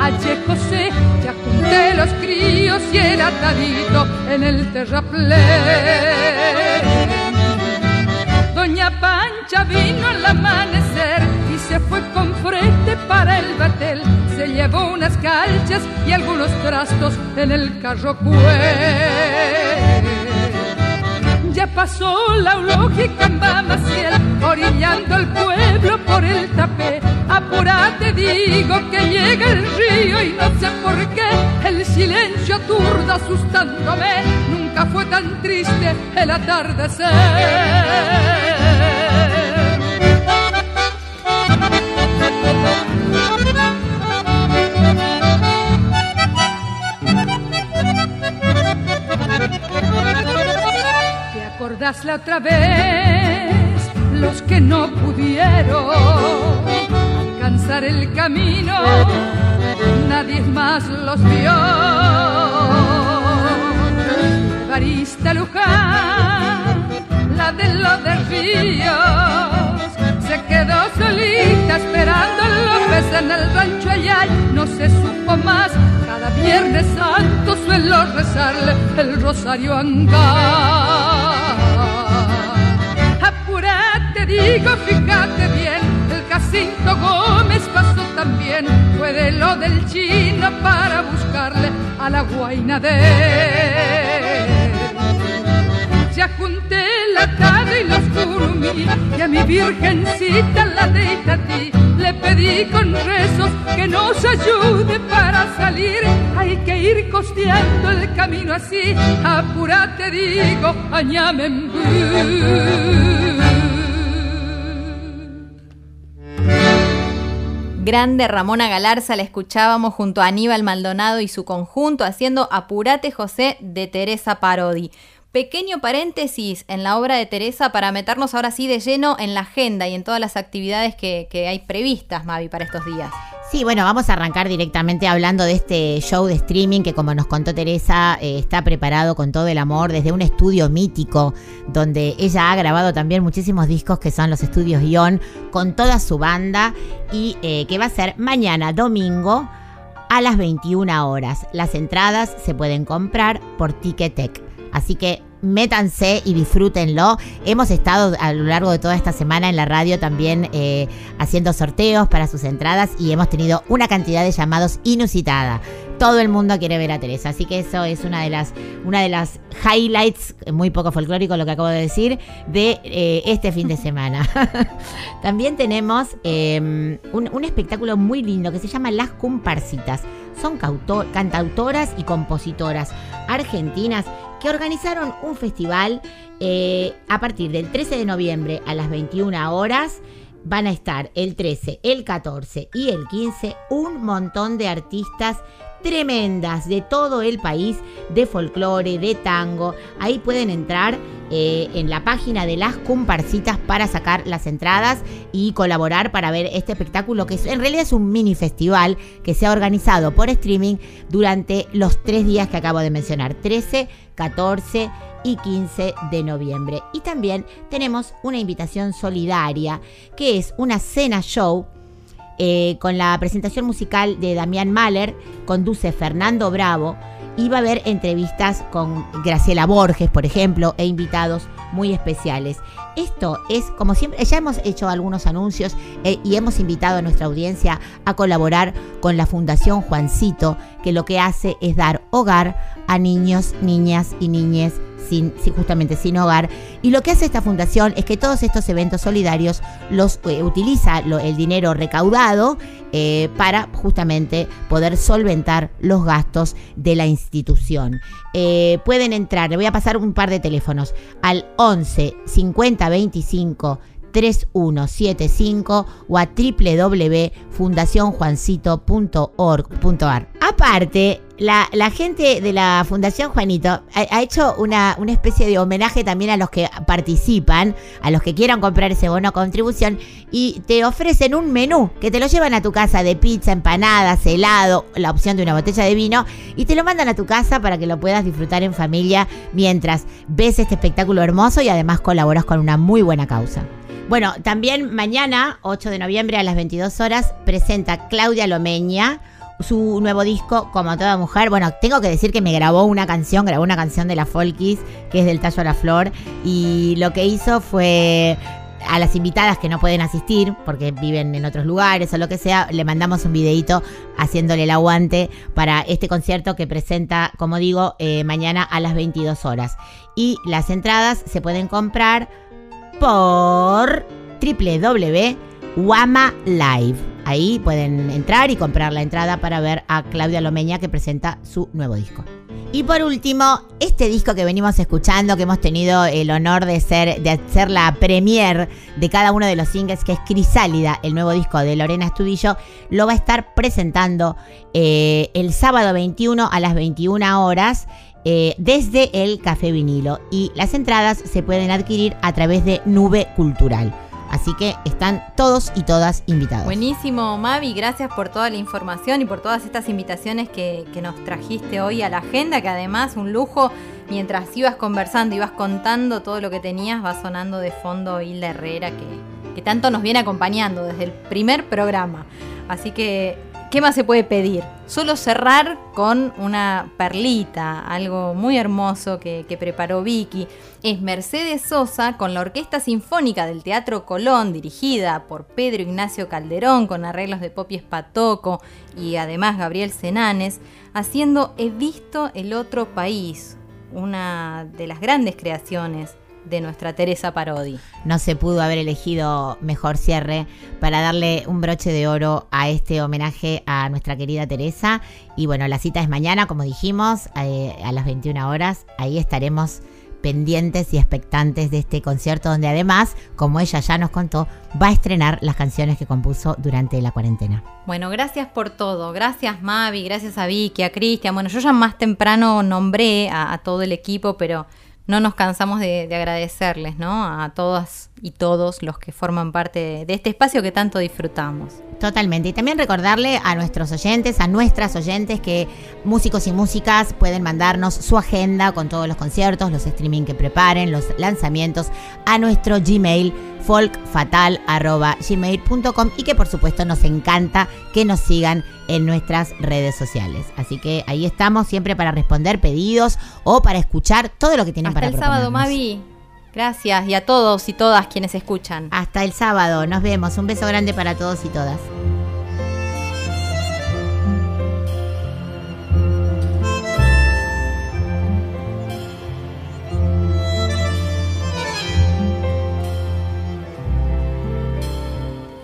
Ayer José, ya junté los críos y el atadito en el terraplén. Doña Pancha vino al amanecer se fue con frente para el batel. Se llevó unas calchas y algunos trastos en el carro Ya pasó la eulógica en Maciel, orillando el pueblo por el tapé. Apúrate, digo que llega el río y no sé por qué el silencio aturda asustándome. Nunca fue tan triste el atardecer. ¿Te acordás la otra vez? Los que no pudieron alcanzar el camino, nadie más los vio. Barista Luján, la de los de Ríos, se quedó solita esperando a López en el rancho allá, no se supo más. Cada viernes santo suelo rezarle el rosario angar. Apúrate, digo, fíjate bien, el Jacinto Gómez pasó también, fue de lo del chino para buscarle a la guaina mi virgencita la de Itatí le pedí con rezos que nos ayude para salir. Hay que ir costeando el camino así, apúrate digo, Grande Ramona Galarza la escuchábamos junto a Aníbal Maldonado y su conjunto haciendo Apurate José de Teresa Parodi. Pequeño paréntesis en la obra de Teresa para meternos ahora sí de lleno en la agenda y en todas las actividades que, hay previstas, Mavi, para estos días. Sí, bueno, vamos a arrancar directamente hablando de este show de streaming que como nos contó Teresa, eh, está preparado con todo el amor desde un estudio mítico donde ella ha grabado también muchísimos discos que son los estudios Ion con toda su banda y eh, que va a ser mañana domingo a las 21 horas. Las entradas se pueden comprar por Ticketek. Así que métanse y disfrútenlo. Hemos estado a lo largo de toda esta semana en la radio también eh, haciendo sorteos para sus entradas y hemos tenido una cantidad de llamados inusitada. Todo el mundo quiere ver a Teresa, así que eso es una de las, una de las highlights, muy poco folclórico lo que acabo de decir, de eh, este fin de semana. también tenemos em, un, un espectáculo muy lindo que se llama Las Comparsitas. Son cantautoras y compositoras argentinas que organizaron un festival eh, a partir del 13 de noviembre a las 21 horas. Van a estar el 13, el 14 y el 15 un montón de artistas tremendas de todo el país, de folclore, de tango. Ahí pueden entrar eh, en la página de las comparsitas para sacar las entradas y colaborar para ver este espectáculo que en realidad es un mini festival que se ha organizado por streaming durante los tres días que acabo de mencionar, 13, 14 y 15 de noviembre. Y también tenemos una invitación solidaria que es una cena show eh, con la presentación musical de Damián Mahler, conduce Fernando Bravo y va a haber entrevistas con Graciela Borges, por ejemplo, e invitados muy especiales. Esto es, como siempre, ya hemos hecho algunos anuncios eh, y hemos invitado a nuestra audiencia a colaborar con la Fundación Juancito, que lo que hace es dar hogar a niños, niñas y niñes sin, justamente sin hogar. Y lo que hace esta fundación es que todos estos eventos solidarios los eh, utiliza el dinero recaudado eh, para justamente poder solventar los gastos de la institución. Eh, pueden entrar, le voy a pasar un par de teléfonos al 11 50 25 3175 o a www.fundacionjuancito.org.ar. Aparte, la, gente de la Fundación Juanito ha, hecho una, una, especie de homenaje también a los que participan, a los que quieran comprar ese bono contribución, y te ofrecen un menú que te lo llevan a tu casa de pizza, empanadas, helado, la opción de una botella de vino, y te lo mandan a tu casa para que lo puedas disfrutar en familia mientras ves este espectáculo hermoso y además colaboras con una muy buena causa. Bueno, también mañana, 8 de noviembre a las 22 horas, presenta Claudia Lomeña su nuevo disco, como toda mujer. Bueno, tengo que decir que me grabó una canción, grabó una canción de la Folkis, que es del Tallo a la Flor, y lo que hizo fue a las invitadas que no pueden asistir porque viven en otros lugares o lo que sea, le mandamos un videito haciéndole el aguante para este concierto que presenta, como digo, eh, mañana a las 22 horas. Y las entradas se pueden comprar por www.wama Live. Ahí pueden entrar y comprar la entrada para ver a Claudia Lomeña que presenta su nuevo disco. Y por último, este disco que venimos escuchando, que hemos tenido el honor de ser, de la premier de cada uno de los singles, que es Crisálida, el nuevo disco de Lorena Estudillo, lo va a estar presentando eh, el sábado 21 a las 21 horas. Eh, desde el Café Vinilo y las entradas se pueden adquirir a través de Nube Cultural. Así que están todos y todas invitados. Buenísimo, Mavi. Gracias por toda la información y por todas estas invitaciones que, nos trajiste hoy a la agenda, que además un lujo. Mientras ibas conversando, ibas contando todo lo que tenías, va sonando de fondo Hilda Herrera, que, que tanto nos viene acompañando desde el primer programa. Así que ¿Qué más se puede pedir? Solo cerrar con una perlita, algo muy hermoso que, preparó Vicky. Es Mercedes Sosa con la Orquesta Sinfónica del Teatro Colón, dirigida por Pedro Ignacio Calderón, con arreglos de Popi Espatoco y además Gabriel Senanes, haciendo He visto el otro país, una de las grandes creaciones de nuestra Teresa Parodi. No se pudo haber elegido mejor cierre para darle un broche de oro a este homenaje a nuestra querida Teresa. Y bueno, la cita es mañana, como dijimos, eh, a las 21 horas. Ahí estaremos pendientes y expectantes de este concierto donde además, como ella ya nos contó, va a estrenar las canciones que compuso durante la cuarentena. Bueno, gracias por todo. Gracias Mavi, gracias a Vicky, a Cristian. Bueno, yo ya más temprano nombré a todo el equipo, pero no nos cansamos de, agradecerles, ¿no? A todas y todos los que forman parte de este espacio que tanto disfrutamos. Totalmente. Y también recordarle a nuestros oyentes, a nuestras oyentes, que músicos y músicas pueden mandarnos su agenda con todos los conciertos, los streaming que preparen, los lanzamientos a nuestro Gmail folkfatal.gmail.com y que por supuesto nos encanta que nos sigan en nuestras redes sociales. Así que ahí estamos siempre para responder pedidos o para escuchar todo lo que tienen Hasta para el sábado. Mavi. Gracias y a todos y todas quienes escuchan. Hasta el sábado, nos vemos. Un beso grande para todos y todas.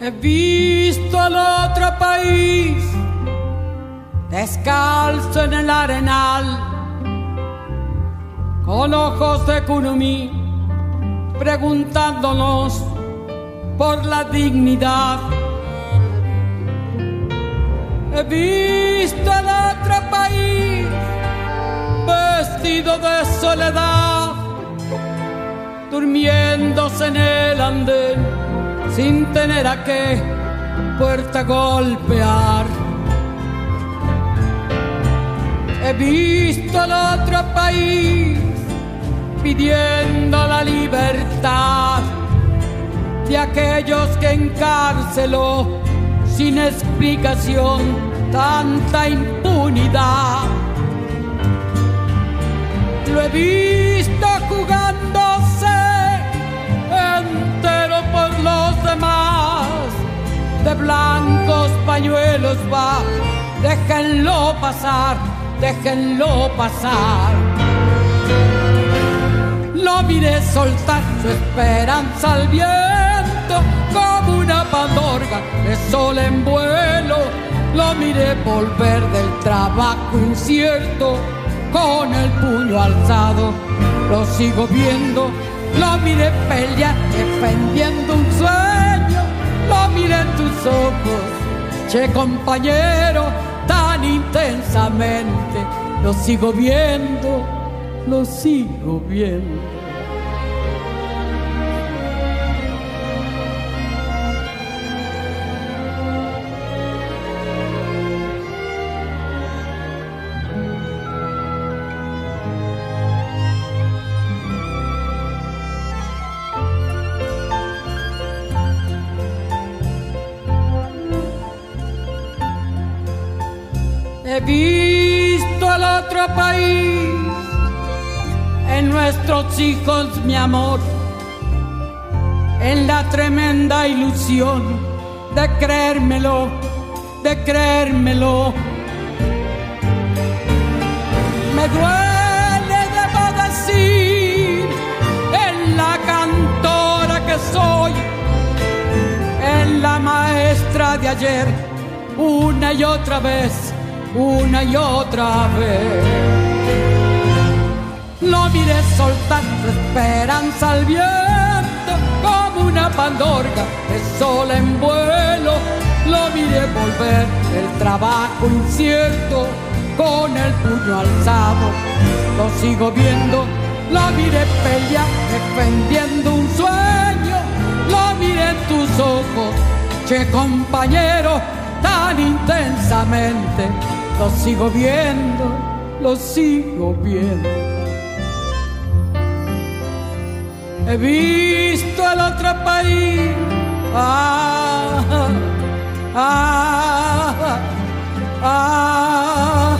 He visto al otro país descalzo en el arenal, con ojos de curumí, preguntándonos por la dignidad. He visto al otro país vestido de soledad, durmiéndose en el andén sin tener a qué puerta golpear. He visto al otro país pidiendo la libertad de aquellos que encarceló sin explicación tanta impunidad. Lo he visto jugándose entero por los demás. De blancos pañuelos va, déjenlo pasar, déjenlo pasar. Lo miré soltar su esperanza al viento como una pandorga de sol en vuelo. Lo miré volver del trabajo incierto con el puño alzado. Lo sigo viendo, lo miré pelear defendiendo un sueño. Lo miré en tus ojos, che compañero, tan intensamente. Lo sigo viendo, lo sigo viendo. Visto al otro país, nuestros hijos mi amor, en la tremenda ilusión de creérmelo, de creérmelo. Me duele, debo decir, en la cantora que soy, en la maestra de ayer, una y otra vez una y otra vez. Lo miré soltar su esperanza al viento como una pandorga de sol en vuelo. Lo miré volver el trabajo incierto con el puño alzado. Lo sigo viendo, lo miré pelear defendiendo un sueño. Lo miré en tus ojos, che compañero, tan intensamente lo sigo viendo, lo sigo viendo. He visto el otro país, ah, ah, ah,